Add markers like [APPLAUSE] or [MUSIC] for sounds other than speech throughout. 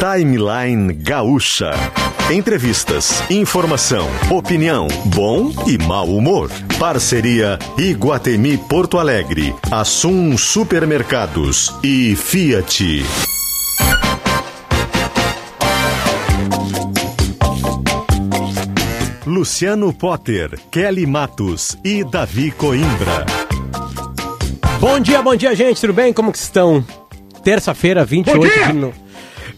Timeline Gaúcha. Entrevistas, informação, opinião, bom e mau humor. Parceria Iguatemi Porto Alegre, Assum Supermercados e Fiat. Luciano Potter, Kelly Matos e Davi Coimbra. Bom dia, bom dia, gente. Tudo bem? Como que estão? Terça-feira, 28 de no...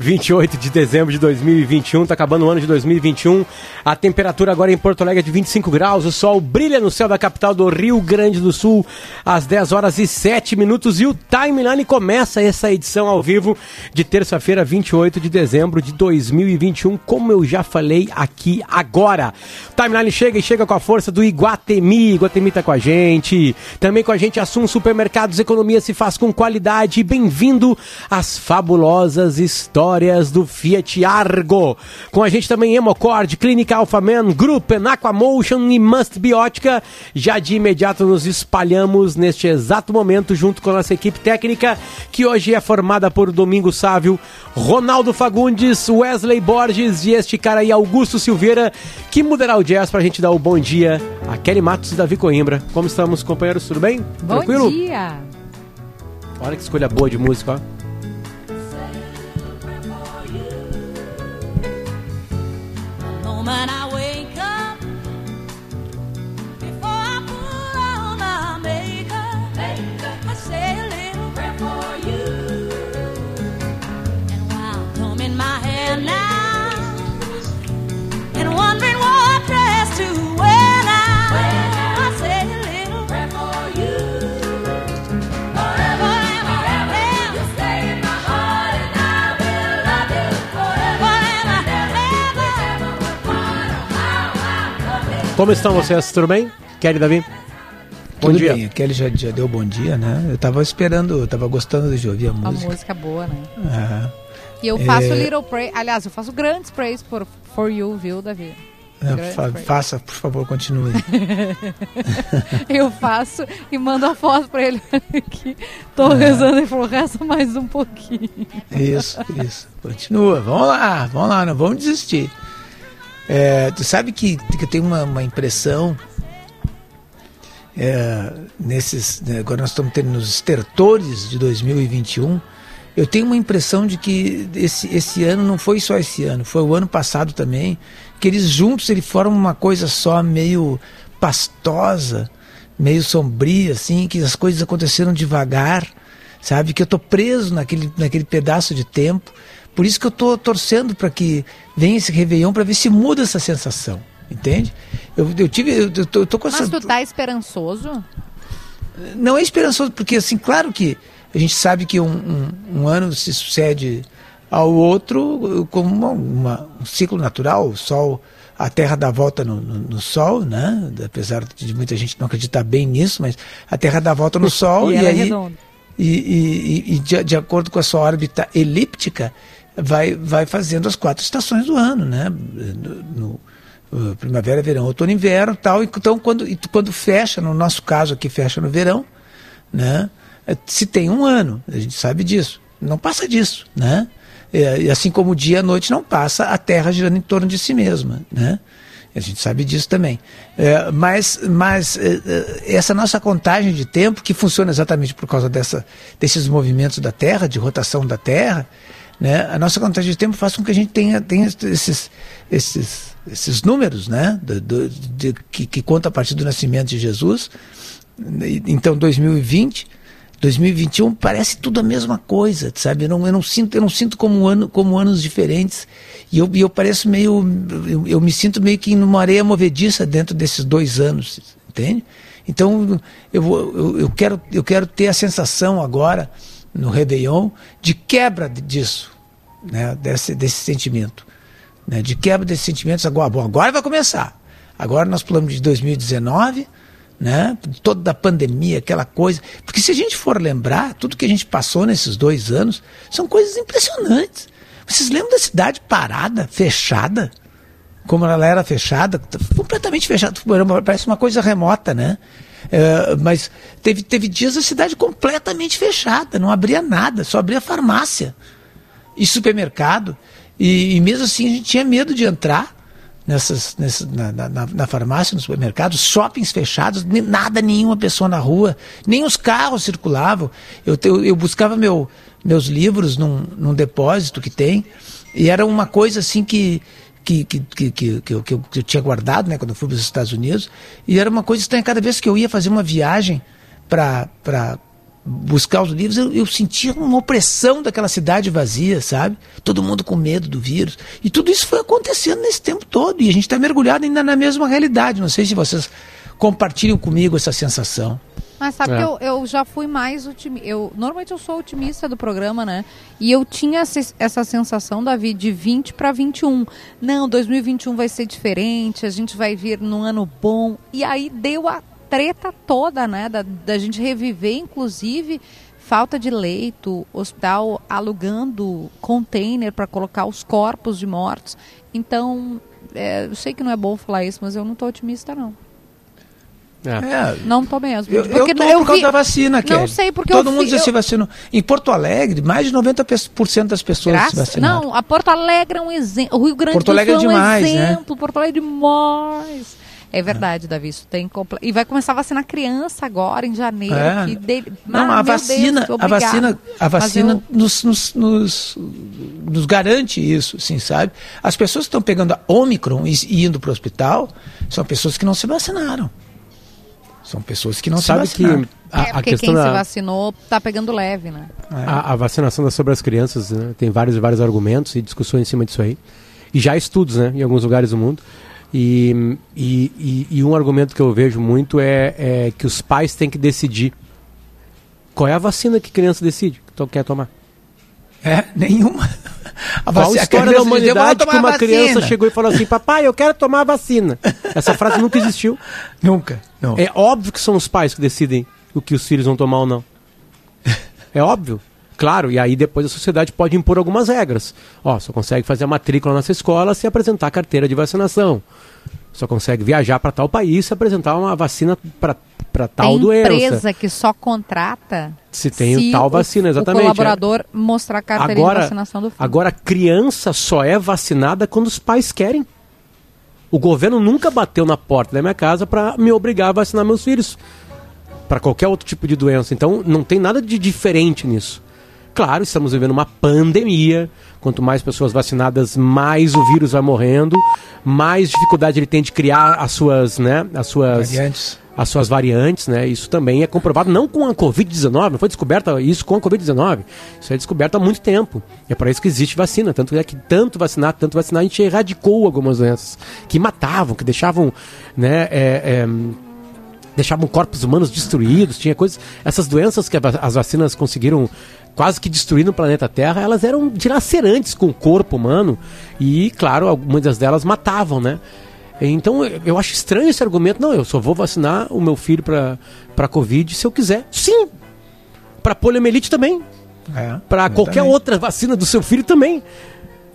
28 de dezembro de 2021, tá acabando o ano de 2021. A temperatura agora em Porto Alegre é de 25 graus, o sol brilha no céu da capital do Rio Grande do Sul às 10 horas e 7 minutos e o Timeline começa essa edição ao vivo de terça-feira, 28 de dezembro de 2021, como eu já falei aqui agora. O Timeline chega e chega com a força do Iguatemi, Iguatemi tá com a gente, também com a gente Assum Supermercados, economia se faz com qualidade. Bem-vindo às fabulosas histórias histórias do Fiat Argo. Com a gente também Hemocord, Clínica Alphaman, Group, Aquamotion e Must Biótica. Já de imediato nos espalhamos neste exato momento junto com a nossa equipe técnica, que hoje é formada por Domingo Sávio, Ronaldo Fagundes, Wesley Borges e este cara aí, Augusto Silveira, que mudará o jazz pra gente dar o bom dia a Kelly Matos e Davi Coimbra. Como estamos, companheiros? Tudo bem? Bom Tranquilo? dia! Olha que escolha boa de música, ó. woman I Como estão vocês? Tudo bem? Kelly, Davi? Bom Tudo dia. bem, a Kelly já, já deu bom dia, né? Eu tava esperando, eu tava gostando de ouvir a Uma música. música boa, né? Aham. E eu faço É. little praise. Aliás, eu faço grandes praise por For You, viu, Davi? É, fa- praise. faça, por favor, continue. [LAUGHS] Eu faço e mando a foto pra ele que tô rezando e falou, reza mais um pouquinho. isso, isso. Continua, vamos lá, vamos lá, não vamos desistir. É, tu sabe que, que eu tenho uma, uma impressão é, nesses. né, agora nós estamos tendo nos estertores de 2021. Eu tenho uma impressão de que esse, esse ano não foi só esse ano, foi o ano passado também, que eles juntos eles formam uma coisa só meio pastosa, meio sombria, assim, que as coisas aconteceram devagar, sabe? Que eu tô preso naquele, naquele pedaço de tempo. Por isso que eu tô torcendo para que venha esse Réveillon para ver se muda essa sensação, entende? Eu, eu tive, eu, eu tô, eu tô com essa Mas tu tá esperançoso? não é esperançoso, porque assim, claro que a gente sabe que um, um, um ano se sucede ao outro como uma, uma- um ciclo natural, o Sol, a Terra dá volta no, no, no Sol, né? Apesar de muita gente não acreditar bem nisso, mas a Terra dá volta no [LAUGHS] Sol E e, é aí redonda. e, e- e- e de, de acordo com a sua órbita elíptica vai, vai fazendo as quatro estações do ano, né? No, no, uh, primavera, verão, outono, inverno, tal. Então quando quando fecha, no nosso caso aqui fecha no verão, né? Eh, Se tem um ano, a gente sabe disso. Não passa disso, né? Eh, E assim como o dia e a noite não passa, a Terra girando em torno de si mesma, né? A gente sabe disso também. Eh, mas mas eh, eh, essa nossa contagem de tempo, que funciona exatamente por causa dessa, desses movimentos da Terra, de rotação da Terra, né? a nossa contagem de tempo faz com que a gente tenha, tenha esses, esses, esses números né? do, do- de- que, que conta a partir do nascimento de Jesus. Então, 2020, 2021 parece tudo a mesma coisa, sabe? Eu não, eu não sinto, eu não sinto como, ano, como anos diferentes. E eu, eu pareço meio. Eu, eu me sinto meio que numa areia movediça dentro desses dois anos, entende? Então, eu, eu, eu, quero, eu quero ter a sensação agora, no Réveillon, de quebra disso, né? desse, desse sentimento. Né? De quebra desses sentimentos. Agora, bom, agora vai começar. Agora nós pulamos de 2019 né? Toda a pandemia, aquela coisa. Porque se a gente for lembrar, tudo que a gente passou nesses dois anos são coisas impressionantes. Vocês lembram da cidade parada, fechada? Como ela era fechada, completamente fechada, parece uma coisa remota, né? É, mas teve, teve dias a cidade completamente fechada, não abria nada, só abria farmácia. E supermercado. E, e mesmo assim a gente tinha medo de entrar nessas, nessas na, na, na- farmácia, no supermercado, shoppings fechados, nada, nenhuma pessoa na rua, nem os carros circulavam. Eu, eu, eu buscava meu, meus livros num, num depósito que tem, e era uma coisa assim que. Que, que, que, que, que eu- que eu tinha guardado né, quando eu fui para os Estados Unidos, e era uma coisa estranha. Cada vez que eu ia fazer uma viagem para buscar os livros, eu, eu sentia uma opressão daquela cidade vazia, sabe? Todo mundo com medo do vírus. E tudo isso foi acontecendo nesse tempo todo. E a gente está mergulhado ainda na mesma realidade. Não sei se vocês compartilham comigo essa sensação. Mas sabe É. que eu, eu já fui mais otimista. Eu, normalmente eu sou otimista do programa, né? E eu tinha essa, sensação, Davi, de 20 para 21. Não, 2021 vai ser diferente, a gente vai vir num ano bom. E aí deu a treta toda, né? Da, da gente reviver, inclusive, falta de leito, hospital alugando container para colocar os corpos de mortos. Então, é, eu sei que não é bom falar isso, mas eu não tô otimista, não. É. É, Não tô mesmo. eu, eu Porque tô eu por causa vi- da vacina, Não Kelly. sei, porque Todo eu mundo fi- já eu- se vacinou. Em Porto Alegre, mais de 90% das pessoas se Graças, vacinaram. não, a Porto Alegre é um exemplo. O Rio Grande Porto do Alegre Sul é é um demais, né? exemplo. Porto Alegre é demais. É verdade, Davi, isso tem comple... E vai começar a vacinar criança agora, em janeiro. É. Que dele... Não, Ah, a vacina, Deus, a vacina, a vacina eu- nos, nos, nos, nos garante isso, assim, sabe? As pessoas que estão pegando a Omicron e, e indo para o hospital são pessoas que não se vacinaram. São pessoas que não Sabe se que vacinaram. a, é, a porque questão quem se da vacinou tá pegando leve, né? a, a vacinação sobre as crianças né, tem vários e vários argumentos e discussões em cima disso aí. E já estudos né, em alguns lugares do mundo. E, e, e- um argumento que eu vejo muito é, é que os pais têm que decidir qual é a vacina que a criança decide que quer tomar. É, nenhuma. A Qual vaci- a a história criança da dizia, "Eu vou humanidade que uma vacina." criança chegou e falou assim, papai, eu quero tomar a vacina. Essa frase nunca existiu. [LAUGHS] Nunca. Não. É óbvio que são os pais que decidem o que os filhos vão tomar ou não. É óbvio. Claro, e aí depois a sociedade pode impor algumas regras. Ó, só consegue fazer a matrícula nessa escola se apresentar a carteira de vacinação. Só consegue viajar para tal país se apresentar uma vacina para tal tem doença. empresa que só contrata Se tem tal o- vacina, exatamente. O colaborador mostrar a carteirinha de Agora, vacinação do filho. agora, criança só é vacinada quando os pais querem. O governo nunca bateu na porta da minha casa para me obrigar a vacinar meus filhos para qualquer outro tipo de doença. Então, não tem nada de diferente nisso. Claro, estamos vivendo uma pandemia. Quanto mais pessoas vacinadas, mais o vírus vai morrendo, mais dificuldade ele tem de criar as suas, né, as suas Variantes. as suas variantes, né? Isso também é comprovado não com a Covid-19, não foi descoberta isso com a Covid-19. Isso é descoberto há muito tempo. E é para isso que existe vacina. Tanto é que tanto vacinar, tanto vacinar, a gente erradicou algumas doenças que matavam, que deixavam, né? é, é, deixavam corpos humanos destruídos, tinha coisas. Essas doenças que as vacinas conseguiram quase que destruir no planeta Terra, elas eram dilacerantes com o corpo humano e, claro, algumas delas matavam, né? Então eu- acho estranho esse argumento. Não, eu só vou vacinar o meu filho para para Covid se eu quiser. Sim! Para poliomielite também. É, Para qualquer outra vacina do seu filho também.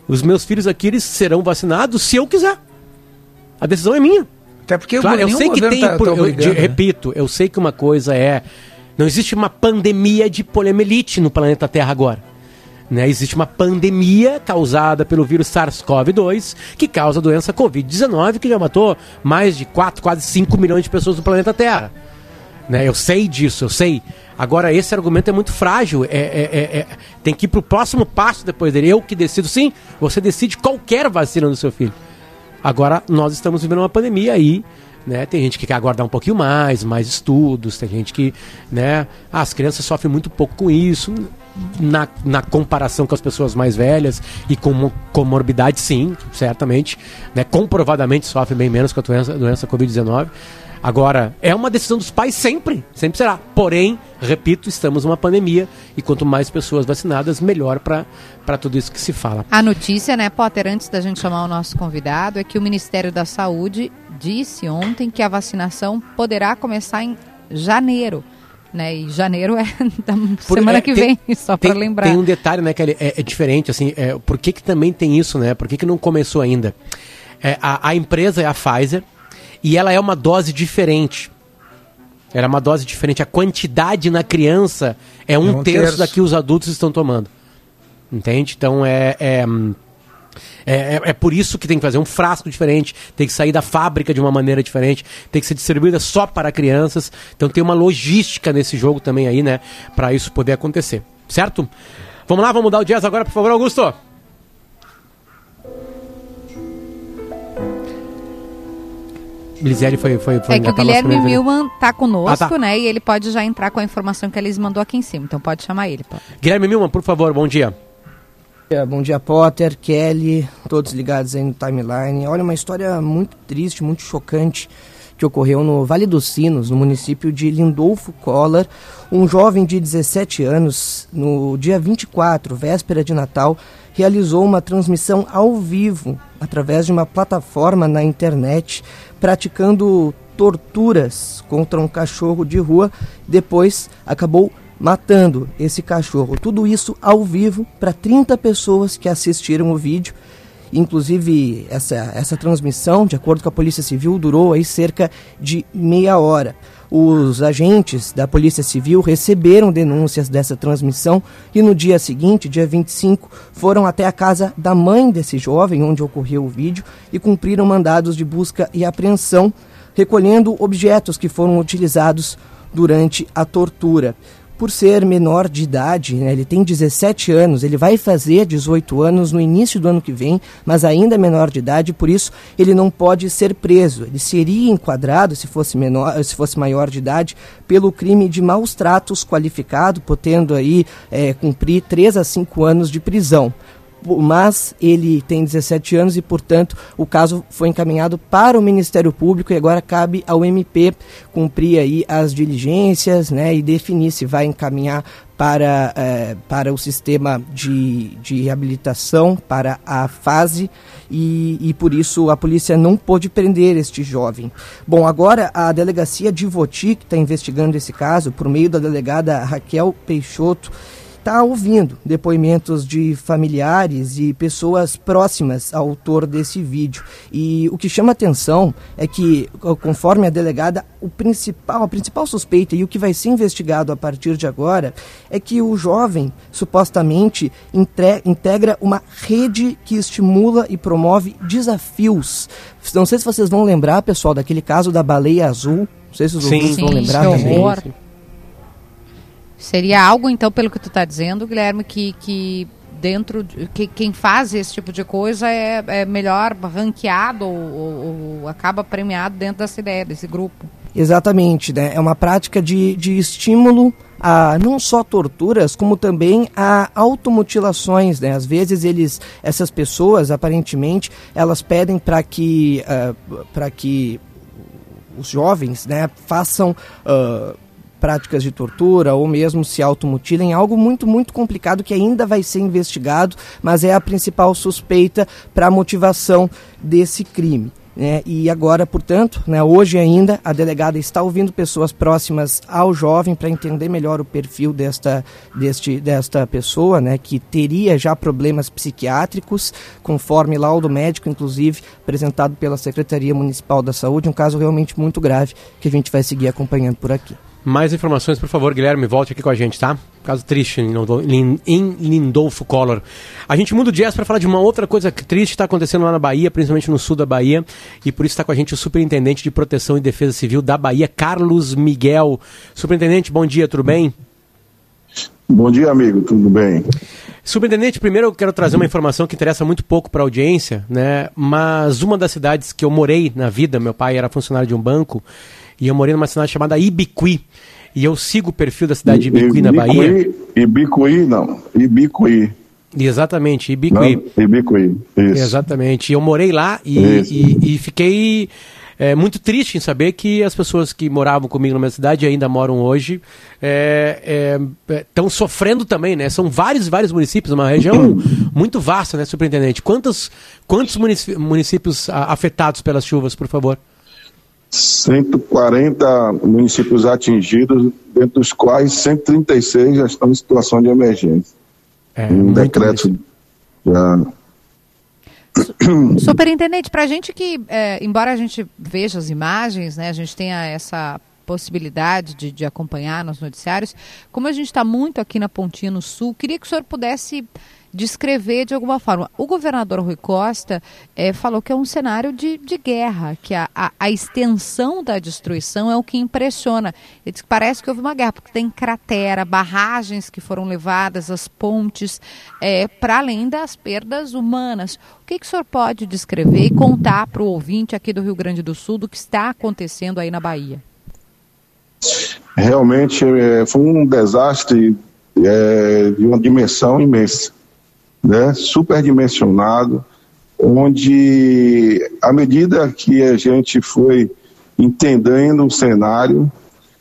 Os meus filhos aqui eles serão vacinados se eu quiser. A decisão é minha. Até porque Claro, eu sei que tem. tá- por- eu de- né? repito, eu sei que uma coisa é. Não existe uma pandemia de poliomielite no planeta Terra agora. Né? Existe uma pandemia causada pelo vírus SARS-CoV-2 que causa a doença Covid-19, que já matou mais de 4, quase 5 milhões de pessoas no planeta Terra. Né? Eu sei disso, eu sei. Agora, esse argumento é muito frágil. É, é- é- é- tem que ir para o próximo passo depois dele. Eu que decido. Sim, você decide qualquer vacina do seu filho. Agora, nós estamos vivendo uma pandemia aí. Né? Tem gente que quer aguardar um pouquinho mais, mais estudos. Tem gente que. Né? Ah, as crianças sofrem muito pouco com isso. Na, na comparação com as pessoas mais velhas e com mo- comorbidade, sim, certamente. Né? Comprovadamente sofrem bem menos com a doença, doença Covid-19. Agora, é uma decisão dos pais sempre, sempre será. Porém, repito, estamos numa pandemia e quanto mais pessoas vacinadas, melhor para tudo isso que se fala. A notícia, né, Potter, antes da gente chamar o nosso convidado, é que o Ministério da Saúde disse ontem que a vacinação poderá começar em janeiro. Né? E janeiro é [LAUGHS] da Por- semana é, que tem- vem, só para lembrar. tem um detalhe, né, que é, é diferente, assim, é, por que, que também tem isso, né? Por que, que não começou ainda? É, a, a empresa é a Pfizer e ela é uma dose diferente. Ela é uma dose diferente. A quantidade na criança é um, um terço, terço. da que os adultos estão tomando. Entende? Então é, é, é, é- é por isso que tem que fazer um frasco diferente, tem que sair da fábrica de uma maneira diferente, tem que ser distribuída só para crianças. Então tem uma logística nesse jogo também aí, né? Para isso poder acontecer. Certo? Vamos lá, vamos mudar o jazz agora, por favor, Augusto. Lisieri foi, foi, foi É que o Guilherme Milman tá conosco, Ah, tá. né? E ele pode já entrar com a informação que a Liz mandou aqui em cima. Então pode chamar ele. pô. Guilherme Milman, por favor, bom dia. Bom dia, Potter, Kelly, todos ligados aí no timeline. Olha, uma história muito triste, muito chocante que ocorreu no Vale dos Sinos, no município de Lindolfo Collor. Um jovem de 17 anos, no dia 24, véspera de Natal, realizou uma transmissão ao vivo através de uma plataforma na internet, praticando torturas contra um cachorro de rua. Depois acabou matando esse cachorro. Tudo isso ao vivo para 30 pessoas que assistiram o vídeo. Inclusive, essa, essa transmissão, de acordo com a Polícia Civil, durou aí cerca de meia hora. Os agentes da Polícia Civil receberam denúncias dessa transmissão e no dia seguinte, dia 25, foram até a casa da mãe desse jovem, onde ocorreu o vídeo, e cumpriram mandados de busca e apreensão, recolhendo objetos que foram utilizados durante a tortura por ser menor de idade, né, ele tem 17 anos, ele vai fazer 18 anos no início do ano que vem, mas ainda é menor de idade, por isso ele não pode ser preso. Ele seria enquadrado, se fosse menor, se fosse maior de idade, pelo crime de maus tratos qualificado, podendo aí eh, cumprir 3 a 5 anos de prisão mas ele tem 17 anos e, portanto, o caso foi encaminhado para o Ministério Público e agora cabe ao MP cumprir aí as diligências né, e definir se vai encaminhar para, eh, para o sistema de, de reabilitação, para a fase, e, e por isso a polícia não pôde prender este jovem. Bom, agora a delegacia de Voti, que está investigando esse caso, por meio da delegada Raquel Peixoto, está ouvindo depoimentos de familiares e pessoas próximas ao autor desse vídeo. E o que chama atenção é que, conforme a delegada, o principal, a principal suspeita e o que vai ser investigado a partir de agora é que o jovem supostamente entre- integra uma rede que estimula e promove desafios. Não sei se vocês vão lembrar, pessoal, daquele caso da baleia azul. Não sei se os Sim. ouvintes vão Sim, lembrar que também. horror. Seria algo, então, pelo que tu está dizendo, Guilherme, que, que dentro de, que quem faz esse tipo de coisa é, é melhor ranqueado ou, ou- ou acaba premiado dentro dessa ideia, desse grupo. Exatamente, né? É uma prática de, de estímulo a não só torturas, como também a automutilações, né? Às vezes eles, essas pessoas, aparentemente, elas pedem para que, para que os jovens, né, façam ah, práticas de tortura ou mesmo se automutilem, algo muito, muito complicado que ainda vai ser investigado, mas é a principal suspeita para a motivação desse crime. né? e agora, portanto, né, hoje ainda, a delegada está ouvindo pessoas próximas ao jovem para entender melhor o perfil desta, deste, desta pessoa, né, que teria já problemas psiquiátricos, conforme laudo médico, inclusive, apresentado pela Secretaria Municipal da Saúde, um caso realmente muito grave que a gente vai seguir acompanhando por aqui. Mais informações, por favor, Guilherme, volte aqui com a gente, tá? Caso triste em Lindo- Lin- em Lindolfo Collor. A gente muda o jazz para falar de uma outra coisa que triste está acontecendo lá na Bahia, principalmente no sul da Bahia, e por isso está com a gente o Superintendente de Proteção e Defesa Civil da Bahia, Carlos Miguel. Superintendente, bom dia, tudo bem? Bom dia, amigo, tudo bem? Superintendente, primeiro eu quero trazer uma informação que interessa muito pouco para a audiência, né? Mas uma das cidades que eu morei na vida, meu pai era funcionário de um banco, e eu morei numa cidade chamada Ibiqui. E eu sigo o perfil da cidade de Ibiqui na Bahia. Ibicuí, não. Ibicuí. Exatamente, Não, Ibiqui. Ibicuí, isso. Exatamente. E eu morei lá e, e- e fiquei é, muito triste em saber que as pessoas que moravam comigo na minha cidade e ainda moram hoje estão sofrendo também, né? São vários, vários municípios, uma região [CLEARS THROAT] muito vasta, né, superintendente? Quantos, quantos municípios afetados pelas chuvas, por favor? 140 municípios atingidos, dentro dos quais 136 já estão em situação de emergência. É, um decreto já Superintendente, para a gente que, é, embora a gente veja as imagens, né, a gente tenha essa possibilidade de, de acompanhar nos noticiários, como a gente está muito aqui na Pontinha no Sul, queria que o senhor pudesse descrever de alguma forma. O governador Rui Costa eh, falou que é um cenário de, de guerra, que a, a, a extensão da destruição é o que impressiona. Ele disse que parece que houve uma guerra, porque tem cratera, barragens que foram levadas, as pontes, eh, para além das perdas humanas. O que, que o senhor pode descrever e contar para o ouvinte aqui do Rio Grande do Sul do que está acontecendo aí na Bahia? Realmente é, foi um desastre é, de uma dimensão imensa, né? superdimensionado, onde à medida que a gente foi entendendo o cenário,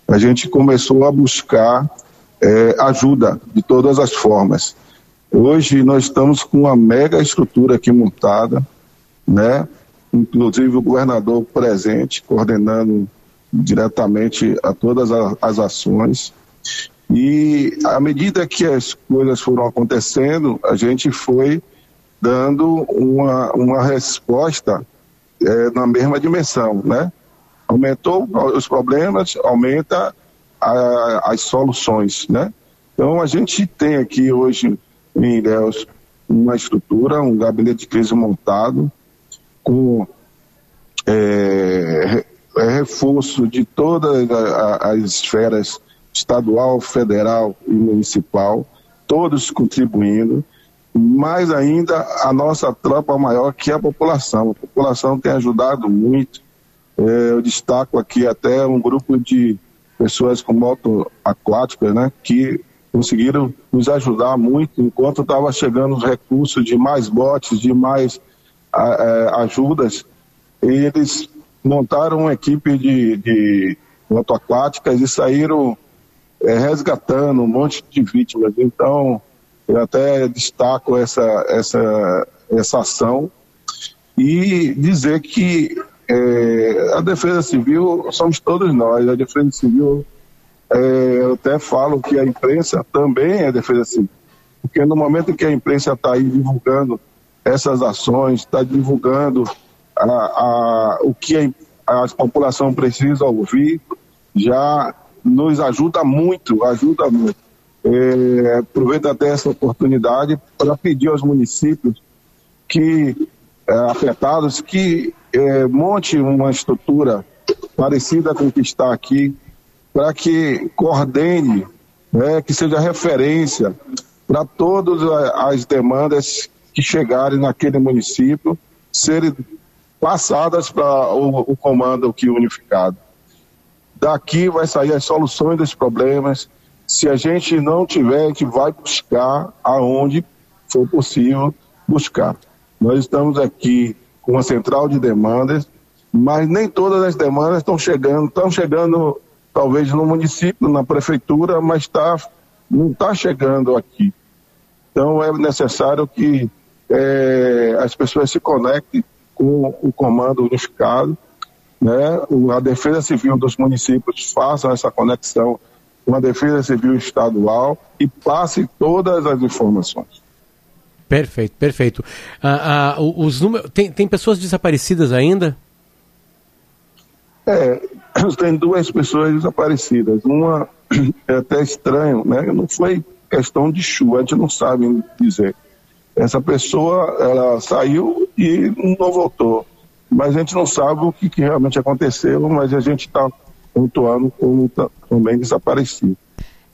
a gente começou a buscar é, ajuda de todas as formas. Hoje nós estamos com uma mega estrutura aqui montada, né? inclusive o governador presente, coordenando diretamente a todas as ações. E à medida que as coisas foram acontecendo, a gente foi dando uma, uma resposta é, na mesma dimensão, né? Aumentou os problemas, aumenta a, as soluções, né? Então a gente tem aqui hoje em Ilhéus uma estrutura, um gabinete de crise montado com é, é, reforço de todas as esferas estadual, federal e municipal, todos contribuindo, mais ainda a nossa tropa maior, que é a população. A população tem ajudado muito. É, eu destaco aqui até um grupo de pessoas com moto aquática, né, que conseguiram nos ajudar muito enquanto estava chegando os recursos de mais botes, de mais é, ajudas. Eles montaram uma equipe de, de motoaquáticas e saíram é, resgatando um monte de vítimas. Então, eu até destaco essa, essa, essa ação e dizer que é, a Defesa Civil somos todos nós. A Defesa Civil, é, eu até falo que a imprensa também é Defesa Civil. Porque no momento em que a imprensa está aí divulgando essas ações, está divulgando a, a, o que a, a população precisa ouvir, já nos ajuda muito, ajuda muito. É, aproveito até essa oportunidade para pedir aos municípios que é, afetados que é, monte uma estrutura parecida com o que está aqui, para que coordene, né, que seja referência para todas as demandas que chegarem naquele município serem passadas para o, o comando aqui unificado. Daqui vai sair as soluções dos problemas. Se a gente não tiver, gente vai buscar aonde for possível buscar. Nós estamos aqui com uma central de demandas, mas nem todas as demandas estão chegando, estão chegando talvez no município, na prefeitura, mas tá, não está chegando aqui. Então é necessário que é, as pessoas se conectem com o comando unificado né, a Defesa Civil dos municípios faça essa conexão com a Defesa Civil estadual e passe todas as informações. Perfeito, perfeito. Ah, ah, os números, tem, tem pessoas desaparecidas ainda? É, [CLEARS THROAT] tem duas pessoas desaparecidas. Uma [CLEARS THROAT] é até estranho, né? Não foi questão de chuva, a gente não sabe dizer. Essa pessoa, ela saiu e não voltou mas a gente não sabe o que, que realmente aconteceu, mas a gente está pontuando como tá, também desaparecido.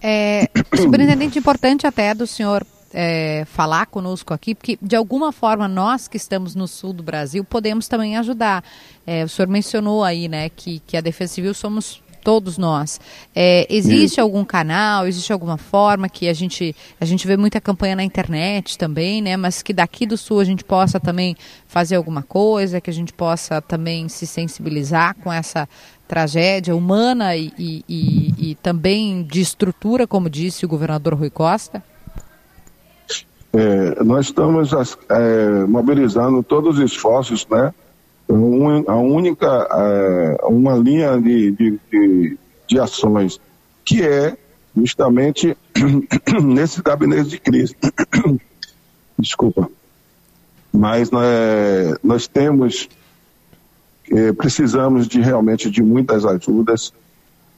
É, superintendente, importante até do senhor é, falar conosco aqui, porque de alguma forma nós que estamos no sul do Brasil podemos também ajudar. É, o senhor mencionou aí, né, que, que a Defesa Civil somos todos nós. É, existe algum canal, existe alguma forma que a gente a gente vê muita campanha na internet também, né? Mas que daqui do sul a gente possa também fazer alguma coisa, que a gente possa também se sensibilizar com essa tragédia humana e, e, e, e também de estrutura, como disse o governador Rui Costa. É, nós estamos é, mobilizando todos os esforços, né? A única é, uma linha de, de, de, de ações que é justamente [CLEARS THROAT] nesse gabinete de crise. [CLEARS THROAT] Desculpa. Mas né, nós temos, eh, precisamos de realmente de muitas ajudas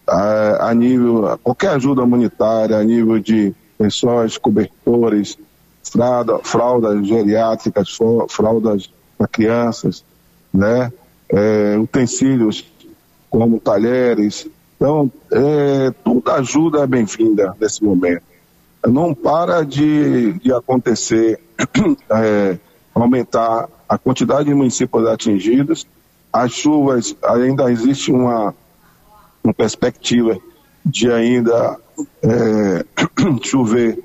a, a nível, qualquer ajuda humanitária, a nível de pessoas, cobertores, fralda, fraldas geriátricas, fraldas para crianças, né? É, utensílios como talheres. Então, é, toda ajuda é bem-vinda nesse momento. Não para de, de acontecer, [CLEARS THROAT] é, aumentar a quantidade de municípios atingidos. As chuvas, ainda existe uma, uma perspectiva de ainda é, [CLEARS THROAT] chover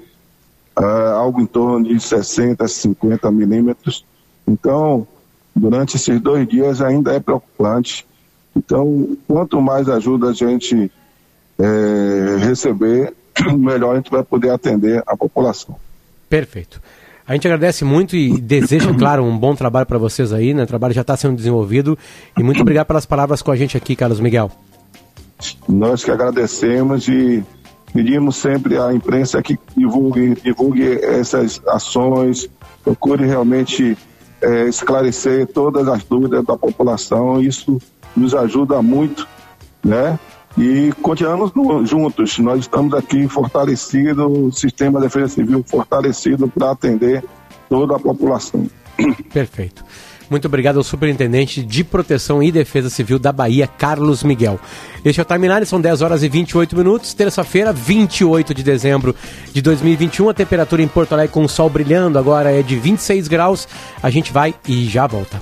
ah, algo em torno de 60, 50 milímetros. Então, durante esses dois dias ainda é preocupante. Então, quanto mais ajuda a gente eh, receber, [CLEARS THROAT] melhor a gente vai poder atender a população. Perfeito. A gente agradece muito e deseja, [CLEARS THROAT] claro, um bom trabalho para vocês aí, né? O trabalho já está sendo desenvolvido. E muito obrigado pelas palavras com a gente aqui, Carlos Miguel. Nós que agradecemos e pedimos sempre à imprensa que divulgue, divulgue essas ações, procure realmente eh, esclarecer todas as dúvidas da população. Isso nos ajuda muito, né? E continuamos no- juntos. Nós estamos aqui fortalecidos, o sistema de defesa civil fortalecido para atender toda a população. Perfeito. Muito obrigado ao Superintendente de Proteção e Defesa Civil da Bahia, Carlos Miguel. Este é o Timeline, são 10 horas e 28 minutos, terça-feira, 28 de dezembro de 2021. A temperatura em Porto Alegre com o sol brilhando agora é de 26 graus. A gente vai e já volta.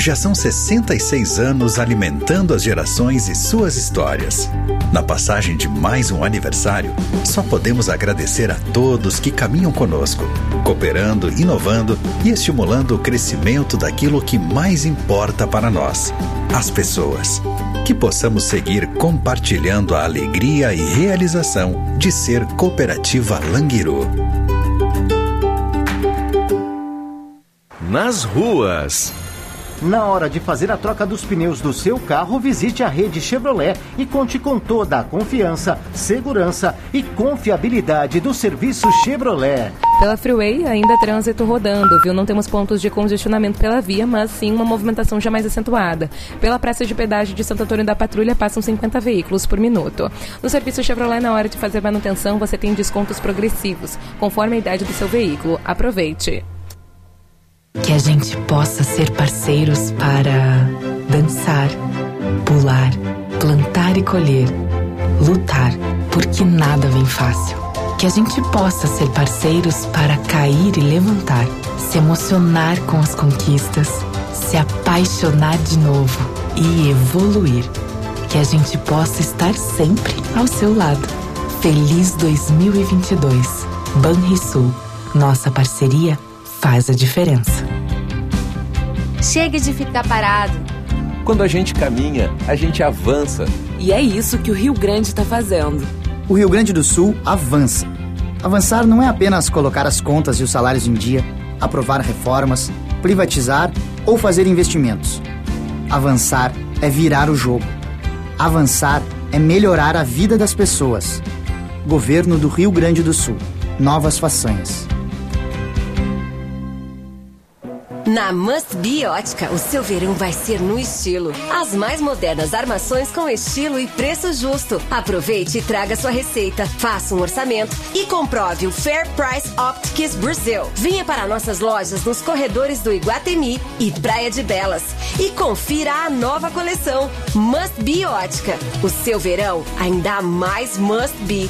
Já são 66 anos alimentando as gerações e suas histórias. Na passagem de mais um aniversário, só podemos agradecer a todos que caminham conosco, cooperando, inovando e estimulando o crescimento daquilo que mais importa para nós, as pessoas. Que possamos seguir compartilhando a alegria e realização de ser Cooperativa Languiru. Nas ruas. Na hora de fazer a troca dos pneus do seu carro, visite a rede Chevrolet e conte com toda a confiança, segurança e confiabilidade do serviço Chevrolet. Pela Freeway, ainda trânsito rodando, viu? Não temos pontos de congestionamento pela via, mas sim uma movimentação já mais acentuada. Pela praça de pedágio de Santo Antônio da Patrulha, passam 50 veículos por minuto. No serviço Chevrolet, na hora de fazer manutenção, você tem descontos progressivos, conforme a idade do seu veículo. Aproveite! Que a gente possa ser parceiros para dançar, pular, plantar e colher, lutar, porque nada vem fácil. Que a gente possa ser parceiros para cair e levantar, se emocionar com as conquistas, se apaixonar de novo e evoluir. Que a gente possa estar sempre ao seu lado. Feliz 2022. Banrisul. Nossa parceria faz a diferença. Chega de ficar parado. Quando a gente caminha, a gente avança. E é isso que o Rio Grande está fazendo. O Rio Grande do Sul avança. Avançar não é apenas colocar as contas e os salários em dia, aprovar reformas, privatizar ou fazer investimentos. Avançar é virar o jogo. Avançar é melhorar a vida das pessoas. Governo do Rio Grande do Sul. Novas façanhas. Na Must Be Ótica, o seu verão vai ser no estilo. As mais modernas armações com estilo e preço justo. Aproveite e traga sua receita, faça um orçamento e comprove o Fair Price Optics Brasil. Venha para nossas lojas nos corredores do Iguatemi e Praia de Belas e confira a nova coleção Must Be Ótica. O seu verão ainda mais Must Be.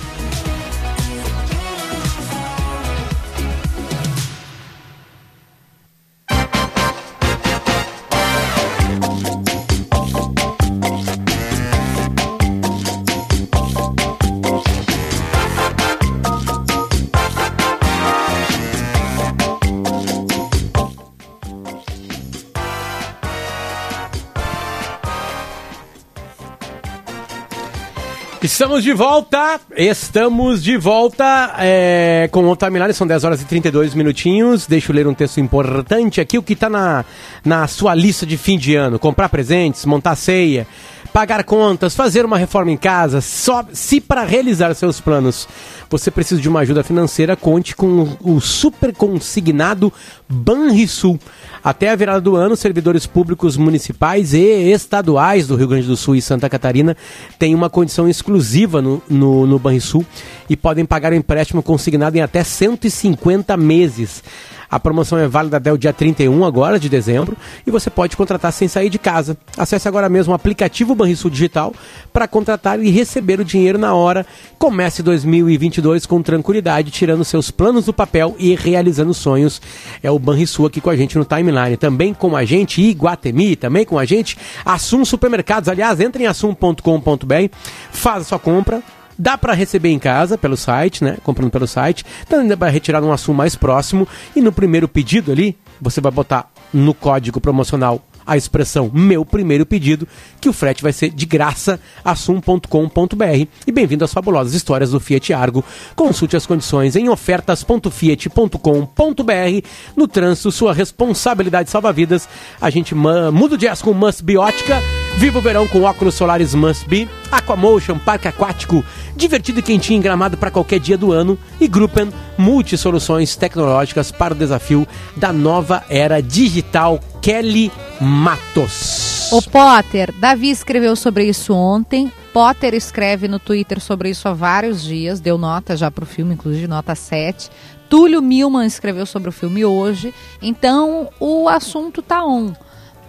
Estamos de volta, estamos de volta é, com o timeline, são 10 horas e 32 minutinhos. Deixa eu ler um texto importante aqui, o que está na, na sua lista de fim de ano: comprar presentes, montar ceia, pagar contas, fazer uma reforma em casa. Só se para realizar seus planos você precisa de uma ajuda financeira, conte com o super consignado Banrisul. Até a virada do ano, servidores públicos municipais e estaduais do Rio Grande do Sul e Santa Catarina têm uma condição exclusiva no, no, no Banrisul e podem pagar o empréstimo consignado em até 150 meses. A promoção é válida até o dia 31 agora de dezembro e você pode contratar sem sair de casa. Acesse agora mesmo o aplicativo Banrisul Digital para contratar e receber o dinheiro na hora. Comece 2022 com tranquilidade, tirando seus planos do papel e realizando sonhos. É o Banrisul aqui com a gente no timeline. Também com a gente Iguatemi, também com a gente Assum Supermercados. Aliás, entre em assum.com.br, faça sua compra Dá para receber em casa pelo site, né? Comprando pelo site. Também dá para retirar num assunto mais próximo. E no primeiro pedido ali, você vai botar no código promocional a expressão meu primeiro pedido, que o frete vai ser de graça, assum.com.br. E bem-vindo às fabulosas histórias do Fiat Argo. Consulte as condições em ofertas.fiat.com.br. No trânsito, sua responsabilidade salva vidas. A gente muda o jazz com Must Biótica. Viva o verão com óculos solares Must Be. Aquamotion, parque aquático, divertido e quentinho em gramado para qualquer dia do ano. E Gruppen, multisoluções tecnológicas para o desafio da nova era digital. Kelly Matos. O Potter, Davi escreveu sobre isso ontem. Potter escreve no Twitter sobre isso há vários dias, deu nota já para o filme, inclusive nota 7. Túlio Milman escreveu sobre o filme hoje. Então o assunto tá on.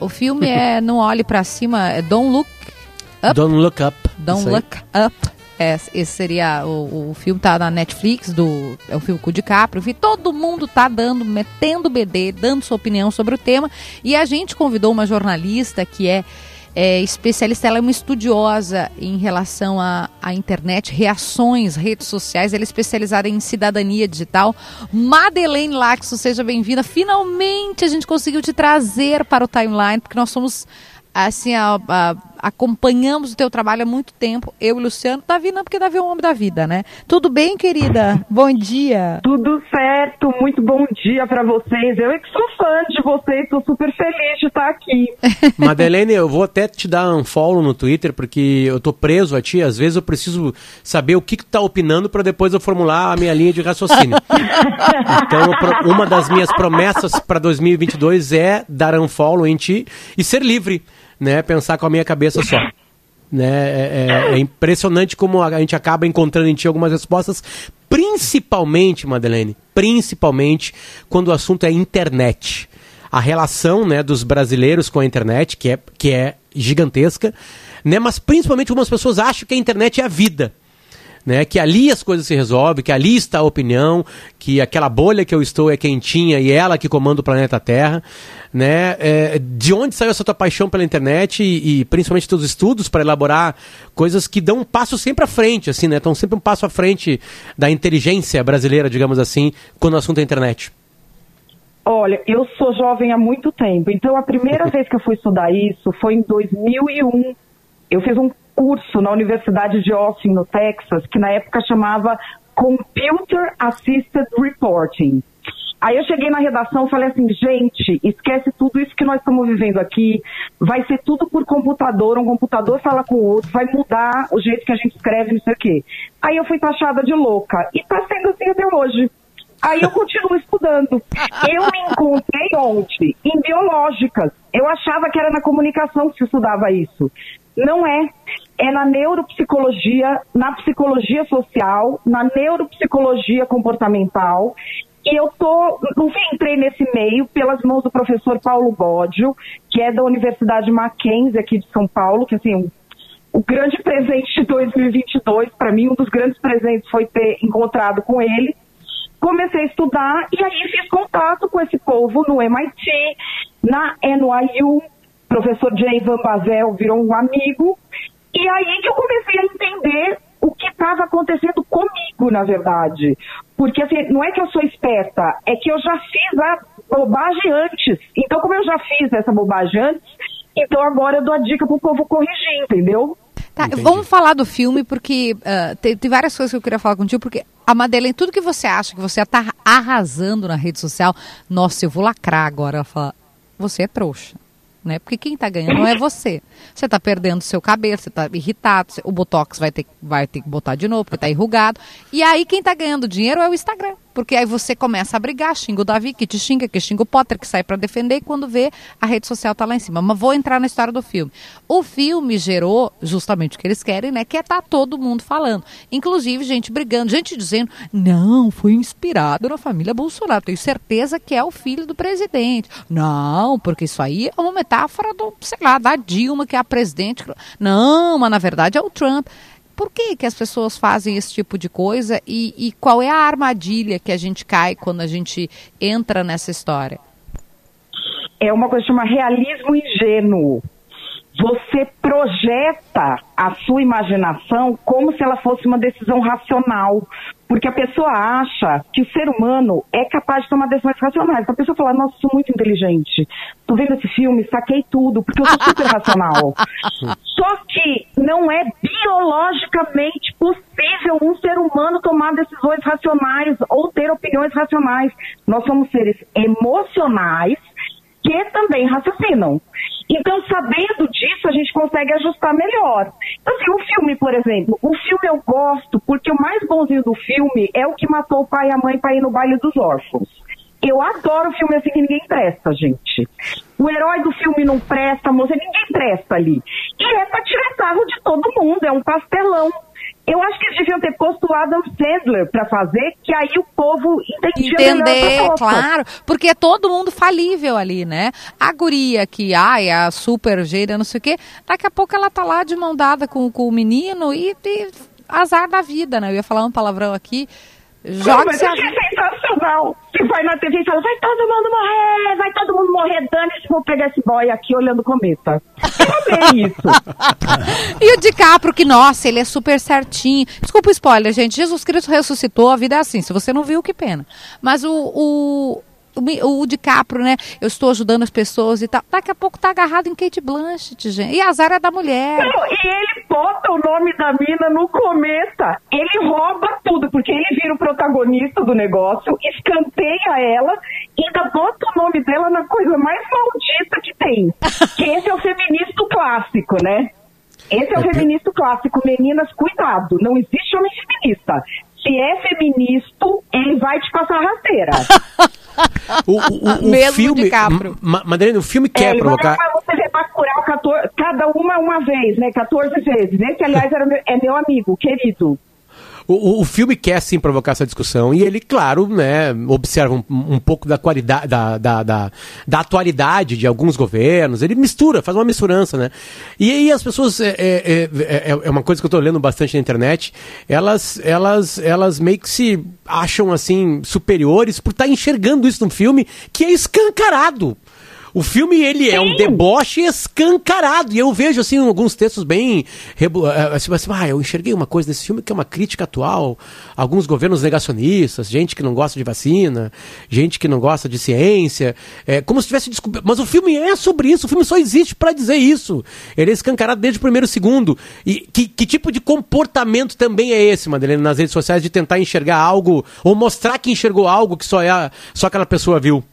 O filme é Não Olhe para Cima, é Don't Look Up. Don't Look Up. Don't Look Up. É, esse seria o, o filme tá na Netflix do é o filme com o DiCaprio. Enfim, todo mundo tá dando, metendo BD, dando sua opinião sobre o tema. E a gente convidou uma jornalista que é, é especialista, ela é uma estudiosa em relação à, à internet, reações, redes sociais. Ela é especializada em cidadania digital. Madeleine Laxo, seja bem-vinda. Finalmente a gente conseguiu te trazer para o timeline, porque nós somos assim, a, a, acompanhamos o teu trabalho há muito tempo, eu e Luciano. Davi não, porque Davi é um homem da vida, né? Tudo bem, querida? Bom dia. Tudo certo, muito bom dia para vocês. Eu é que sou fã de vocês, tô super feliz de estar aqui. [LAUGHS] Madeleine, eu vou até te dar um follow no Twitter, porque eu tô preso a ti, às vezes eu preciso saber o que que tu tá opinando para depois eu formular a minha linha de raciocínio. [LAUGHS] então, uma das minhas promessas para 2022 é dar um follow em ti e ser livre né, pensar com a minha cabeça só. Né? É, é, é, impressionante como a gente acaba encontrando em ti algumas respostas, principalmente, Madeleine, principalmente quando o assunto é internet. A relação né, dos brasileiros com a internet, que é, que é gigantesca, né, mas principalmente algumas pessoas acham que a internet é a vida né? Que ali as coisas se resolvem, que ali está a opinião, que aquela bolha que eu estou é quentinha e ela que comanda o planeta Terra, né? É, de onde saiu essa tua paixão pela internet e, e principalmente teus estudos para elaborar coisas que dão um passo sempre à frente, assim, né? Estão sempre um passo à frente da inteligência brasileira, digamos assim, quando o assunto é internet. Olha, eu sou jovem há muito tempo, então a primeira [LAUGHS] vez que eu fui estudar isso foi em 2001. Eu fiz um curso na Universidade de Austin, no Texas, que na época chamava Computer Assisted Reporting. Aí eu cheguei na redação e falei assim, gente, esquece tudo isso que nós estamos vivendo aqui, vai ser tudo por computador, um computador fala com o outro, vai mudar o jeito que a gente escreve, não sei o quê. Aí eu fui taxada de louca, e tá sendo assim até hoje. Aí eu continuo estudando. Eu me encontrei ontem em biológicas. Eu achava que era na comunicação que se estudava isso. Não é. É na neuropsicologia, na psicologia social, na neuropsicologia comportamental. E eu tô, no fim, entrei nesse meio pelas mãos do professor Paulo Bódio, que é da Universidade Mackenzie aqui de São Paulo, que assim, o grande presente de 2022, para mim, um dos grandes presentes foi ter encontrado com ele. Comecei a estudar e aí fiz contato com esse povo no MIT, na NYU, professor Jay Van Bazel virou um amigo, e aí que eu comecei a entender o que estava acontecendo comigo, na verdade. Porque assim, não é que eu sou esperta, é que eu já fiz a bobagem antes. Então, como eu já fiz essa bobagem antes, então agora eu dou a dica pro povo corrigir, entendeu? Tá, Entendi. vamos falar do filme, porque ah, tem, tem várias coisas que eu queria falar contigo, porque a Madeleine, tudo que você acha que você tá arrasando na rede social, nossa, eu vou lacrar agora. Ela fala, você é trouxa. Né? Porque quem tá ganhando não é você. Você tá perdendo seu cabelo, você tá irritado, o Botox vai ter, vai ter que botar de novo, porque tá enrugado. E aí quem tá ganhando dinheiro é o Instagram. Porque aí você começa a brigar, xinga o Davi, que te xinga, que xinga o Potter, que sai pra defender, e quando vê, a rede social tá lá em cima. Mas vou entrar na história do filme. O filme gerou justamente o que eles querem, né? Que é tá todo mundo falando. Inclusive, gente brigando, gente dizendo, não, foi inspirado na família Bolsonaro. Tenho certeza que é o filho do presidente. Não, porque isso aí é uma metáfora do, sei lá, da Dilma, que é a presidente. Não, mas na verdade é o Trump. Por que, que as pessoas fazem esse tipo de coisa e, e qual é a armadilha que a gente cai quando a gente entra nessa história? é uma coisa que chama realismo ingênuo. Você projeta a sua imaginação como se ela fosse uma decisão racional. Porque a pessoa acha que o ser humano é capaz de tomar decisões racionais. A pessoa fala, nossa, sou muito inteligente. Tô vendo esse filme, saquei tudo, porque eu sou super racional. [LAUGHS] Só que não é biologicamente possível um ser humano tomar decisões racionais ou ter opiniões racionais. Nós somos seres emocionais que também raciocinam. Então, sabendo disso, a gente consegue ajustar melhor. Então, assim, o filme, por exemplo, o filme eu gosto porque o mais bonzinho do filme é o que matou o pai e a mãe para ir no baile dos órfãos. Eu adoro filme assim que ninguém presta, gente. O herói do filme não presta, moça, ninguém presta ali. E é pra tirar sarro de todo mundo, é um pastelão. Eu acho que eles deviam ter posto o Adam Sandler pra fazer, que aí o povo entendia melhor a Entender, claro, porque é todo mundo falível ali, né? A guria que, ai, a super gênia, não sei o quê, daqui a pouco ela tá lá de mão dada com, com o menino e, e azar da vida, né? Eu ia falar um palavrão aqui, Joga mas se a isso é sensacional. Que vai na TV e fala, vai todo mundo morrer, vai todo mundo morrer, dane-se, vou pegar esse boy aqui olhando o cometa. Eu amei isso. [LAUGHS] E o DiCaprio, que, nossa, ele é super certinho. Desculpa o spoiler, gente. Jesus Cristo ressuscitou, a vida é assim. Se você não viu, que pena. Mas o, o, o, o DiCaprio, né? Eu estou ajudando as pessoas e tal. Daqui a pouco tá agarrado em Kate Blanchett, gente. E azar é da mulher. Não, e ele bota o nome da mina no cometa. Ele rouba tudo, porque ele vira o protagonista do negócio, escanteia ela e ainda bota o nome dela na coisa mais maldita que tem. [LAUGHS] Que esse é o feminista clássico, né? Esse é o feminista clássico. Meninas, cuidado. Não existe homem feminista. Se é feminista, ele vai te passar rasteira. O, o, o, o [LAUGHS] Mesmo filme. DiCaprio. Ma- Madeleine, o filme É, quer vai provocar. você Bacurau 14, cada uma uma vez, né? 14 vezes. Esse, aliás, era meu- é meu amigo, querido. O, o- filme quer sim provocar essa discussão e ele, claro, né, observa um, um pouco da qualidade, da, da, da, da atualidade de alguns governos. Ele mistura, faz uma misturança, né? E aí as pessoas, é, é, é, é- é uma coisa que eu tô lendo bastante na internet, elas, elas, elas meio que se acham assim superiores por estar enxergando isso num filme que é escancarado. O filme, ele é um deboche escancarado. E eu vejo, assim, alguns textos bem... rebu- eh, Assim, assim, ah, eu enxerguei uma coisa nesse filme que é uma crítica atual. Alguns governos negacionistas, gente que não gosta de vacina, gente que não gosta de ciência. É, como se tivesse descoberto... Mas o filme é sobre isso. O filme só existe para dizer isso. Ele é escancarado desde o primeiro segundo. E que, que tipo de comportamento também é esse, Madeleine, nas redes sociais, de tentar enxergar algo, ou mostrar que enxergou algo que só, é a- só aquela pessoa viu?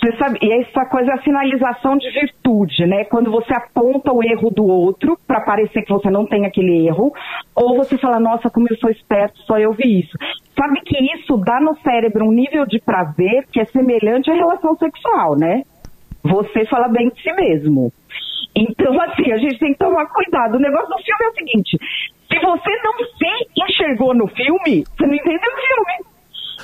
Você sabe, e essa coisa é a sinalização de virtude, né? Quando você aponta o erro do outro para parecer que você não tem aquele erro, ou você fala, nossa, como eu sou esperto, só eu vi isso. Sabe que isso dá no cérebro um nível de prazer que é semelhante à relação sexual, né? Você fala bem de si mesmo. Então, assim, a gente tem que tomar cuidado. O negócio do filme é o seguinte: se você não se enxergou no filme, você não entendeu o filme.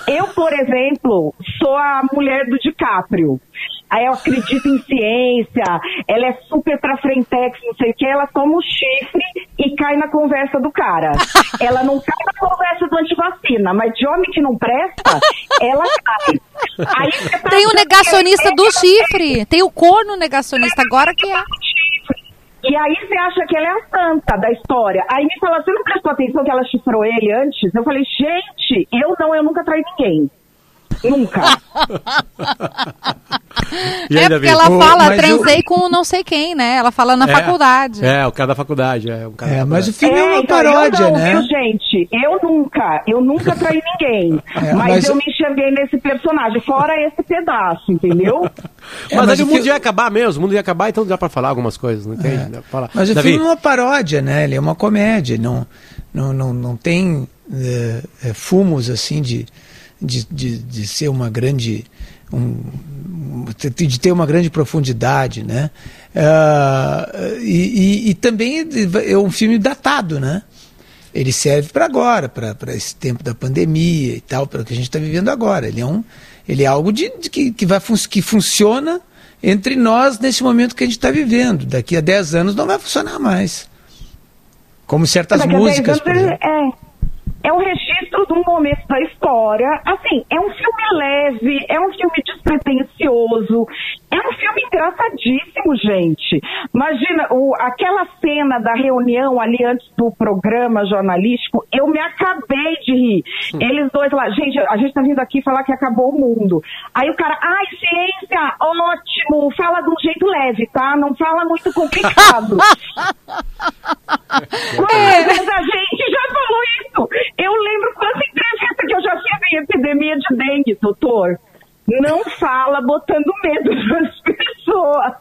Eu, por exemplo, sou a mulher do DiCaprio. Aí eu acredito em ciência, ela é super pra frentex, não sei o que, ela toma um chifre e cai na conversa do cara. [LAUGHS] Ela não cai na conversa do antivacina, mas de homem que não presta, ela cai. Aí tá Tem o achando negacionista do chifre. Tem o corno negacionista agora que é. E aí você acha que ela é a santa da história. Aí me fala, você não prestou atenção que ela chifrou ele antes? Eu falei, gente, eu não, eu nunca traí ninguém. Nunca. [LAUGHS] [LAUGHS] E é porque ela fala, mas transei com não sei quem, né? Ela fala na É, faculdade. É, o cara da faculdade. É, o cara da É, mas o filme é, uma então, paródia, eu não, né? Viu, gente? Eu nunca, eu nunca traí ninguém. [LAUGHS] É, mas, mas- eu me enxerguei nesse personagem, fora esse pedaço, entendeu? [LAUGHS] Mas, mas ali o o mundo fi- ia acabar mesmo, o mundo ia acabar, então dá pra falar algumas coisas, não entende? Pra falar. Mas o Davi, filme é uma paródia, né? Ele é uma comédia, não, não, não, não tem é, é, fumos assim de, de, de, de ser uma grande. Um, de ter uma grande profundidade, né? Ah, e, e, e também é um filme datado, né? Ele serve para agora, para esse tempo da pandemia e tal, para o que a gente está vivendo agora. Ele é um, ele é algo de, de que, que, vai, que funciona entre nós nesse momento que a gente está vivendo. Daqui a 10 anos não vai funcionar mais. Como certas Daqui a 10 músicas, anos. É, é um registro de um momento da história. Assim, é um filme leve, é um filme despretensioso, é um filme engraçadíssimo, gente. Imagina o, aquela cena da reunião ali antes do programa jornalístico, eu me acabei de rir. Eles dois lá, gente, a gente tá vindo aqui falar que acabou o mundo. Aí o cara, ai, ciência, ótimo, fala de um jeito leve, tá? Não fala muito complicado. [LAUGHS] Quantas vezes a gente já falou isso? Eu epidemia de dengue, doutor. Não fala botando medo [LAUGHS] nas pessoas.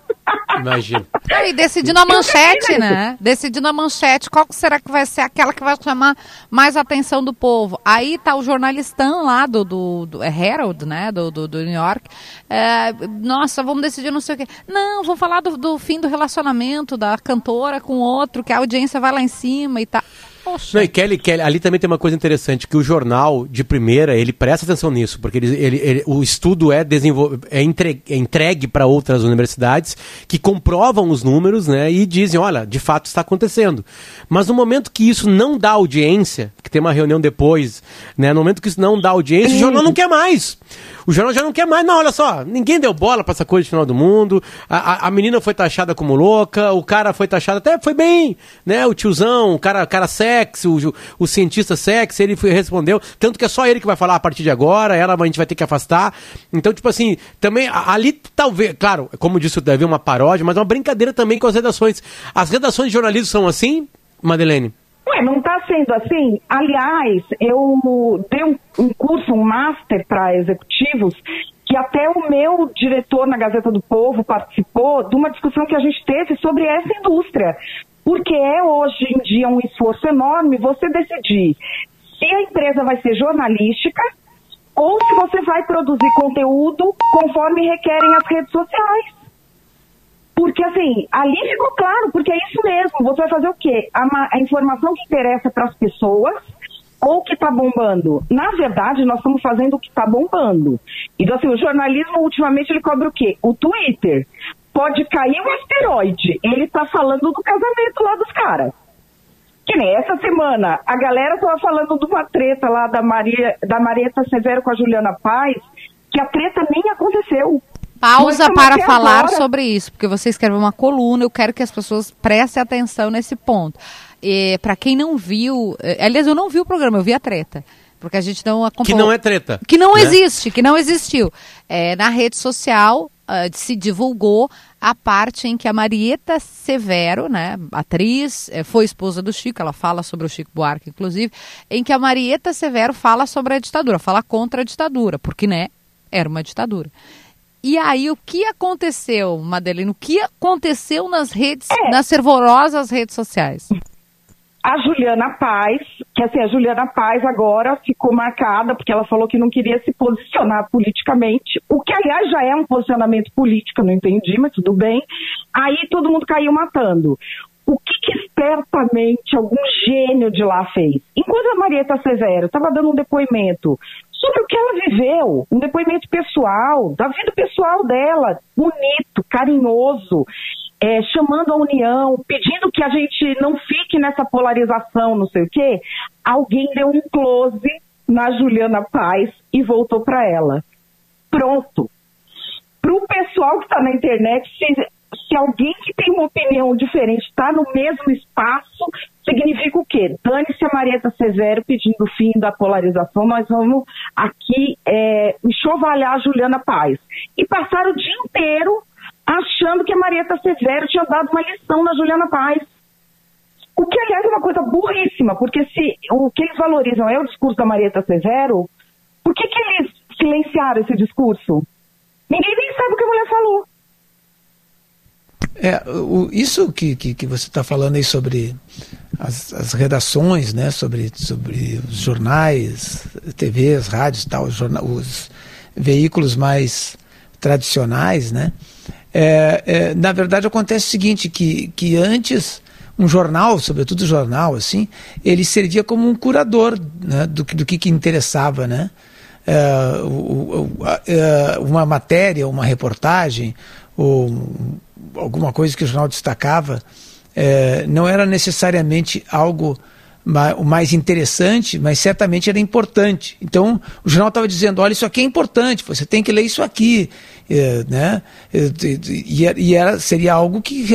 Imagina. E decidindo a manchete, né? Decidindo a manchete, qual que será que vai ser aquela que vai chamar mais a atenção do povo? Aí tá o jornalistão lá do, do, do é Herald, né? Do, do, do New York. É, nossa, vamos decidir não sei o quê. Não, vamos falar do, do fim do relacionamento da cantora com outro, que a audiência vai lá em cima e tal. Não, e Kelly, Kelly, ali também tem uma coisa interessante, que o jornal de primeira, ele presta atenção nisso, porque ele, ele- ele- o estudo é, desenvol... é, entre- é entregue para outras universidades que comprovam os números né, e dizem, olha, de fato está acontecendo. Mas no momento que isso não dá audiência, que tem uma reunião depois, né, no momento que isso não dá audiência, o jornal não quer mais. O jornal já não quer mais. Não, olha só, ninguém deu bola para essa coisa de final do mundo. A, a, a menina foi taxada como louca, o cara foi taxado até foi bem, né? O tiozão, o cara, cara sexy, o, o cientista sexy, ele foi, respondeu. Tanto que é só ele que vai falar a partir de agora, ela a gente vai ter que afastar. Então, tipo assim, também ali talvez, claro, como disse o Davi, uma paródia, mas uma brincadeira também com as redações. As redações de jornalismo são assim, Madeleine? Ué, não está sendo assim? Aliás, eu dei um, um curso, um master para executivos, que até o meu diretor na Gazeta do Povo participou de uma discussão que a gente teve sobre essa indústria. Porque é hoje em dia um esforço enorme você decidir se a empresa vai ser jornalística ou se você vai produzir conteúdo conforme requerem as redes sociais. Porque, assim, ali ficou claro, porque é isso mesmo. Você vai fazer o quê? A, a informação que interessa para as pessoas ou que está bombando? Na verdade, nós estamos fazendo o que está bombando. Então, assim, o jornalismo, ultimamente, ele cobra o quê? O Twitter. Pode cair um asteroide. Ele está falando do casamento lá dos caras. Que nem essa semana, a galera tava falando de uma treta lá da Maria, da Marieta Severo com a Juliana Paz, que a treta nem aconteceu. Pausa para falar agora. sobre isso, porque você escreveu uma coluna, eu quero que as pessoas prestem atenção nesse ponto. Para quem não viu, eh, aliás, eu não vi o programa, eu vi a treta. Porque a gente não acompanhou. Que não é treta. Que não né? existe, que não existiu. É, na rede social ah, se divulgou a parte em que a Marieta Severo, né, atriz, eh, foi esposa do Chico, ela fala sobre o Chico Buarque, inclusive, em que a Marieta Severo fala sobre a ditadura, fala contra a ditadura, porque, né, era uma ditadura. E aí, o que aconteceu, Madeline? O que aconteceu nas redes, nas fervorosas redes sociais? A Juliana Paz, que assim, a Juliana Paz agora ficou marcada porque ela falou que não queria se posicionar politicamente, o que aliás já é um posicionamento político, não entendi, mas tudo bem. Aí todo mundo caiu matando. O que, que espertamente algum gênio de lá fez? Enquanto a Marieta Severo estava dando um depoimento sobre o que ela viveu, um depoimento pessoal, da vida pessoal dela, bonito, carinhoso, é, chamando a união, pedindo que a gente não fique nessa polarização, não sei o quê, alguém deu um close na Juliana Paz e voltou para ela. Pronto. Para o pessoal que está na internet se, se alguém que tem uma opinião diferente está no mesmo espaço, significa o quê? Dane-se a Marieta Severo pedindo o fim da polarização, nós vamos aqui é, enxovalhar a Juliana Paz. E passaram o dia inteiro achando que a Marieta Severo tinha dado uma lição na Juliana Paz. O que, aliás, é uma coisa burríssima, porque se o que eles valorizam é o discurso da Marieta Severo, por que, que eles silenciaram esse discurso? Ninguém nem sabe o que a mulher falou. É, o, isso que, que, que você está falando aí sobre as, as, redações, né, sobre, sobre os jornais, TVs, rádios, tal, os, os veículos mais tradicionais, né, é, é, na verdade acontece o seguinte, que, que antes um jornal, sobretudo jornal, assim, ele servia como um curador né, do, do que, que interessava, né? É, o, o, é, uma matéria, uma reportagem, ou alguma coisa que o jornal destacava, é, não era necessariamente algo mais interessante, mas certamente era importante. Então, o jornal estava dizendo: olha, isso aqui é importante, você tem que ler isso aqui. É, né? E, e era, seria algo que,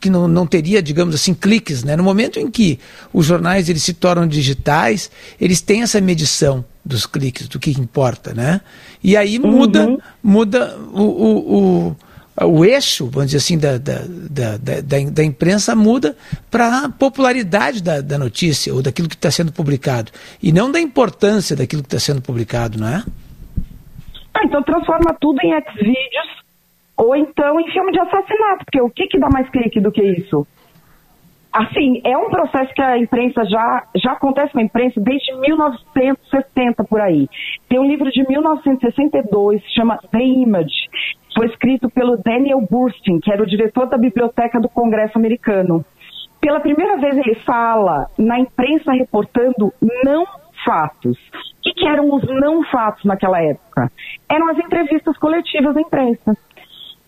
que não, não teria, digamos assim, cliques. Né? No momento em que os jornais eles se tornam digitais, eles têm essa medição dos cliques, do que importa. Né? E aí muda, uhum. muda o, o, o o eixo, vamos dizer assim, da, da, da, da, da imprensa muda para a popularidade da, da notícia ou daquilo que está sendo publicado. E não da importância daquilo que está sendo publicado, não é? Ah, então transforma tudo em X-Vídeos ou então em filme de assassinato, porque o que, que dá mais clique do que isso? Assim, é um processo que a imprensa já, já acontece com a imprensa desde 1960 por aí. Tem um livro de 1962, chama The Image, foi escrito pelo Daniel Burstyn, que era o diretor da Biblioteca do Congresso Americano. Pela primeira vez ele fala na imprensa reportando não fatos. O que, que eram os não fatos naquela época? Eram as entrevistas coletivas da imprensa.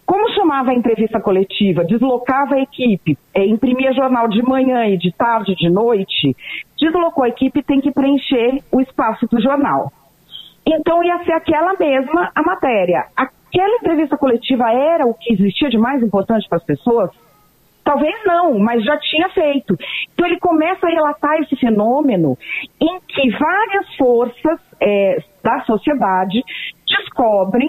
Como chamava a entrevista coletiva? Deslocava a equipe, é, imprimia jornal de manhã e de tarde, de noite. Deslocou a equipe, tem que preencher o espaço do jornal. Então ia ser aquela mesma a matéria. Aquela entrevista coletiva era o que existia de mais importante para as pessoas? Talvez não, mas já tinha feito. Então ele começa a relatar esse fenômeno em que várias forças é, da sociedade descobrem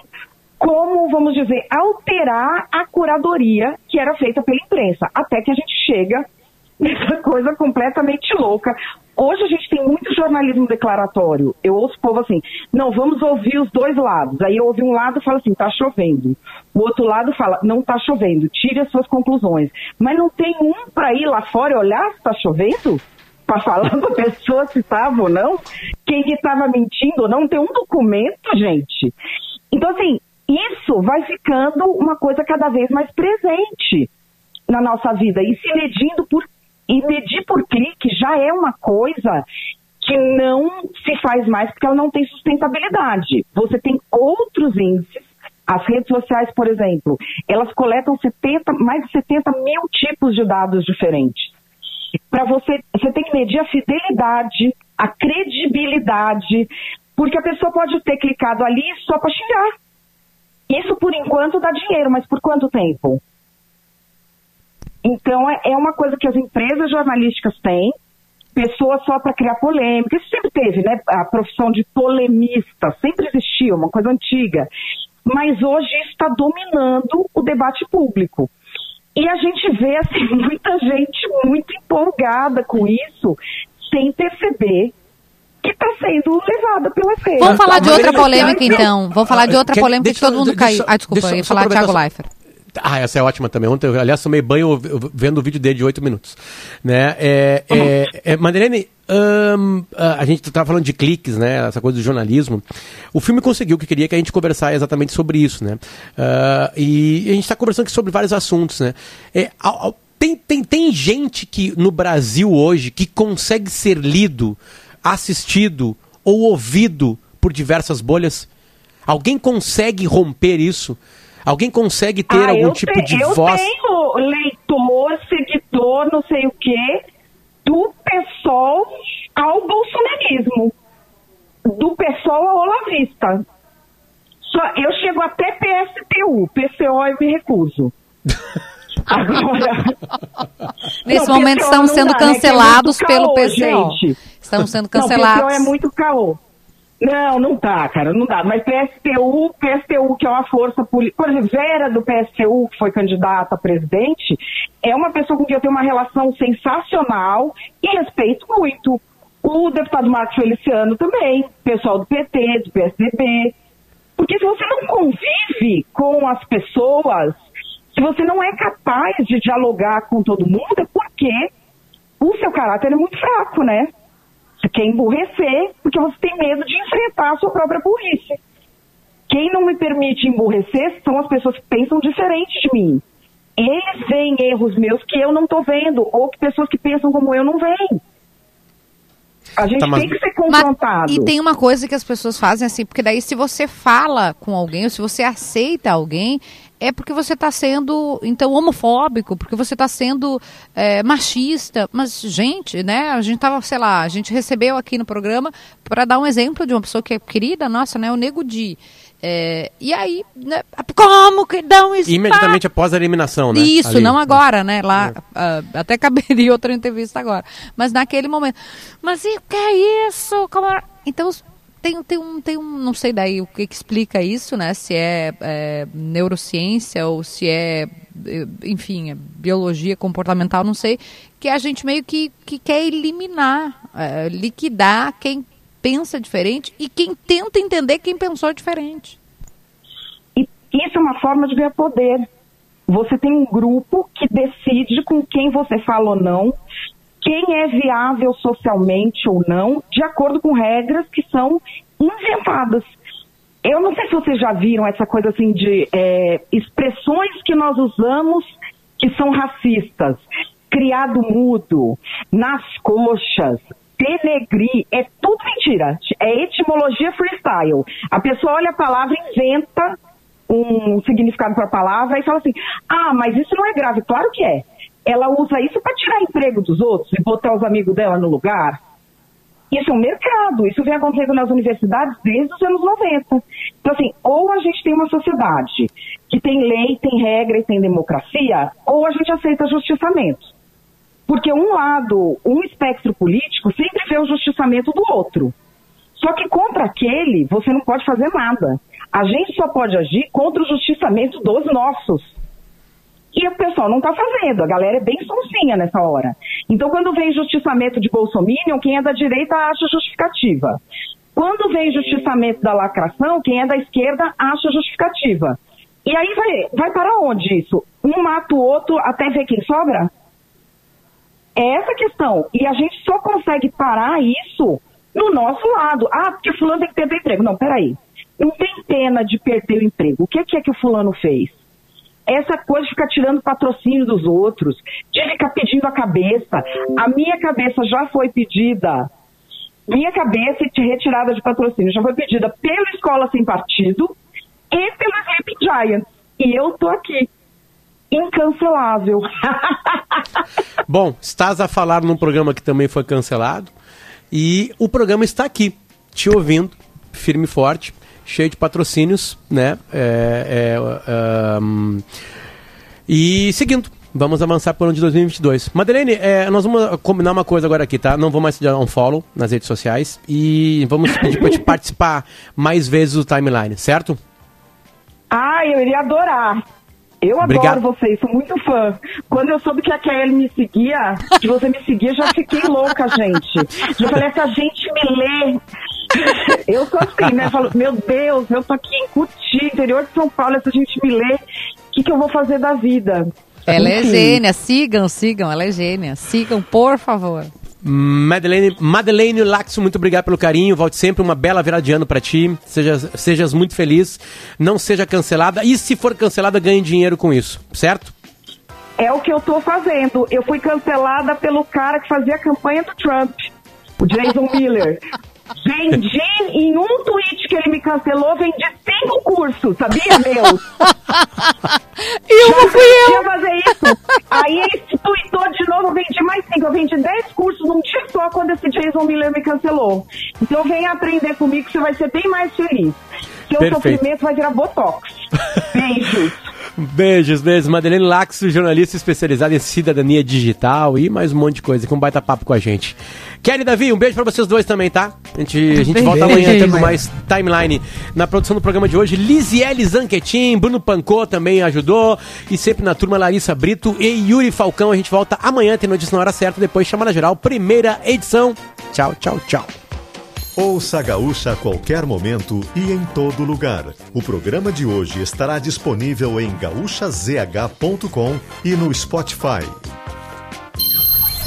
como, vamos dizer, alterar a curadoria que era feita pela imprensa, até que a gente chega [LAUGHS] nessa coisa completamente louca. Hoje a gente tem muito jornalismo declaratório. Eu ouço o povo assim, não, vamos ouvir os dois lados. Aí eu ouvi um lado e fala assim, tá chovendo. O outro lado fala, não tá chovendo, tire as suas conclusões. Mas não tem um para ir lá fora e olhar se tá chovendo? Para falar [LAUGHS] para a pessoa se estava ou não? Quem estava mentindo ou não? Tem um documento, gente. Então, assim, isso vai ficando uma coisa cada vez mais presente na nossa vida e se medindo por e medir por clique já é uma coisa que não se faz mais porque ela não tem sustentabilidade. Você tem outros índices. As redes sociais, por exemplo, elas coletam 70, mais de 70 mil tipos de dados diferentes. Para você, você tem que medir a fidelidade, a credibilidade, porque a pessoa pode ter clicado ali só para xingar. Isso por enquanto dá dinheiro, mas por quanto tempo? Então é, é uma coisa que as empresas jornalísticas têm, pessoas só para criar polêmica. Isso sempre teve, né? A profissão de polemista sempre existiu, uma coisa antiga. Mas hoje está dominando o debate público. E a gente vê assim, [LAUGHS] muita gente muito empolgada com isso, sem perceber que está sendo levada pela feira. Vamos falar de outra polêmica, então. Vamos falar de outra polêmica que todo mundo caiu. Ah, desculpa, eu ia falar Thiago Leifert. Ah, essa é ótima também. Ontem, eu, aliás, tomei banho vendo o vídeo dele de 8 minutos. Né? É, é, é, um, a gente estava falando de cliques, né? Essa coisa do jornalismo. O filme conseguiu que queria que a gente conversasse exatamente sobre isso, né? Uh, e a gente está conversando aqui sobre vários assuntos, né? É, tem, tem, tem gente que no Brasil hoje que consegue ser lido assistido ou ouvido por diversas bolhas? Alguém consegue romper isso? Alguém consegue ter ah, algum tipo te, de eu voz? Eu tenho leitor, seguidor, não sei o quê, do PSOL ao bolsonarismo. Do PSOL ao Olavista. Só, eu chego até PSTU, PCO eu me recuso. [LAUGHS] Agora. Nesse Não, momento PCO estamos não sendo dá, né, é cancelados muito pelo caô, PCO. gente. Estamos sendo Não, PCO cancelados. é muito caô. Não, não tá, cara, não dá. Mas PSTU, PSTU, que é uma força política. Por exemplo, Vera do PSTU, que foi candidata a presidente, é uma pessoa com quem eu tenho uma relação sensacional e respeito muito. O deputado Marcos Feliciano também, pessoal do PT, do PSDB. Porque se você não convive com as pessoas, se você não é capaz de dialogar com todo mundo, é porque o seu caráter é muito fraco, né? Você quer emburrecer porque você tem medo de enfrentar a sua própria burrice. Quem não me permite emburrecer são as pessoas que pensam diferente de mim. Eles veem erros meus que eu não tô vendo, ou que pessoas que pensam como eu não veem. A gente Tá, mas- tem que ser confrontado. E tem uma coisa que as pessoas fazem assim, porque daí se você fala com alguém, ou se você aceita alguém, é porque você está sendo, então, homofóbico, porque você está sendo é, machista. Mas, gente, né, a gente tava, sei lá, a gente recebeu aqui no programa para dar um exemplo de uma pessoa que é querida nossa, né, o Nego Di. É, e aí, né, como que dão isso? Imediatamente após a eliminação, né? Isso, Ali. não agora, né? Lá, ah, até caberia outra entrevista agora. Mas naquele momento. Mas e o que é isso? Como é? Então, tem, tem, um, tem um. Não sei daí o que, que explica isso, né? Se é, é, neurociência ou se é. eh, Enfim, é biologia comportamental, não sei. Que a gente meio que, que quer eliminar, eh, liquidar quem pensa diferente e quem tenta entender quem pensou diferente. E isso é uma forma de ganhar poder. Você tem um grupo que decide com quem você fala ou não, quem é viável socialmente ou não, de acordo com regras que são inventadas. Eu não sei se vocês já viram essa coisa assim de é, expressões que nós usamos que são racistas. Criado mudo, nas coxas, denegrir, é tudo mentira. É etimologia freestyle. A pessoa olha a palavra, inventa um significado para a palavra e fala assim: ah, mas isso não é grave. Claro que é. Ela usa isso para tirar emprego dos outros e botar os amigos dela no lugar. Isso é um mercado, isso vem acontecendo nas universidades desde os anos 90. Então, assim, ou a gente tem uma sociedade que tem lei, tem regra e tem democracia, ou a gente aceita justiçamento. Porque um lado, um espectro político, sempre vê o justiçamento do outro. Só que contra aquele, você não pode fazer nada. A gente só pode agir contra o justiçamento dos nossos. E o pessoal não está fazendo, a galera é bem sonsinha nessa hora. Então, quando vem justiçamento de Bolsonaro, quem é da direita acha justificativa. Quando vem justiçamento da lacração, quem é da esquerda acha justificativa. E aí vai, vai para onde isso? Um mata o outro até ver quem sobra? É essa a questão. E a gente só consegue parar isso no nosso lado. Ah, porque fulano tem que perder emprego. Não, peraí. Não tem pena de perder o emprego. O que, que é que o fulano fez? Essa coisa de ficar tirando patrocínio dos outros, de ficar pedindo a cabeça. A minha cabeça já foi pedida. Minha cabeça de retirada de patrocínio já foi pedida pela Escola Sem Partido e pelo Sleep Giants. E eu tô aqui. Incancelável. [LAUGHS] Bom, estás a falar num programa que também foi cancelado e o programa está aqui, te ouvindo, firme e forte, cheio de patrocínios, né? É, é, um, e seguindo, vamos avançar para o ano de 2022. Madeleine, é, nós vamos combinar uma coisa agora aqui, tá? Não vou mais te dar um follow nas redes sociais e vamos pedir para te participar mais vezes do timeline, certo? Ah, eu iria adorar. Eu Obrigado. adoro vocês, sou muito fã. Quando eu soube que a Kelly me seguia, que você me seguia, já fiquei louca, gente. [LAUGHS] Já falei, essa gente me lê. Eu sou assim, né? Falo, meu Deus, eu tô aqui em Cuti, interior de São Paulo, essa gente me lê. O que, que eu vou fazer da vida? Ela é Enfim. gênia, sigam, sigam, ela é gênia. Sigam, por favor. Madeleine, Madeleine Laxo, muito obrigado pelo carinho. Volte sempre uma bela virada de ano pra ti. Seja, sejas muito feliz. Não seja cancelada. E se for cancelada, ganhe dinheiro com isso, certo? É o que eu tô fazendo. Eu fui cancelada pelo cara que fazia a campanha do Trump, o Jason Miller. [LAUGHS] Vendi em um tweet que ele me cancelou, vendi cinco cursos, sabia, meu? [LAUGHS] E uma fui eu! Fazer isso. Aí ele tweetou de novo, eu vendi mais cinco. Eu vendi dez cursos num dia só quando esse Jason Miller me cancelou. Então venha aprender comigo que você vai ser bem mais feliz. Seu Perfeito. sofrimento vai virar botox. Beijos. [LAUGHS] Beijos, beijos. Madeleine Laxo, jornalista especializada em cidadania digital e mais um monte de coisa, com um baita papo com a gente. Kelly e Davi, um beijo pra vocês dois também, tá? A gente, a gente Beijo. volta amanhã tendo mais timeline na produção do programa de hoje. Lisiele Zanquetin, Bruno Pancô também ajudou. E sempre na turma Larissa Brito e Yuri Falcão. A gente volta amanhã, tem notícia na hora certa, depois chamada geral, primeira edição. Tchau, tchau, tchau. Ouça a Gaúcha a qualquer momento e em todo lugar. O programa de hoje estará disponível em gaúchazh.com e no Spotify.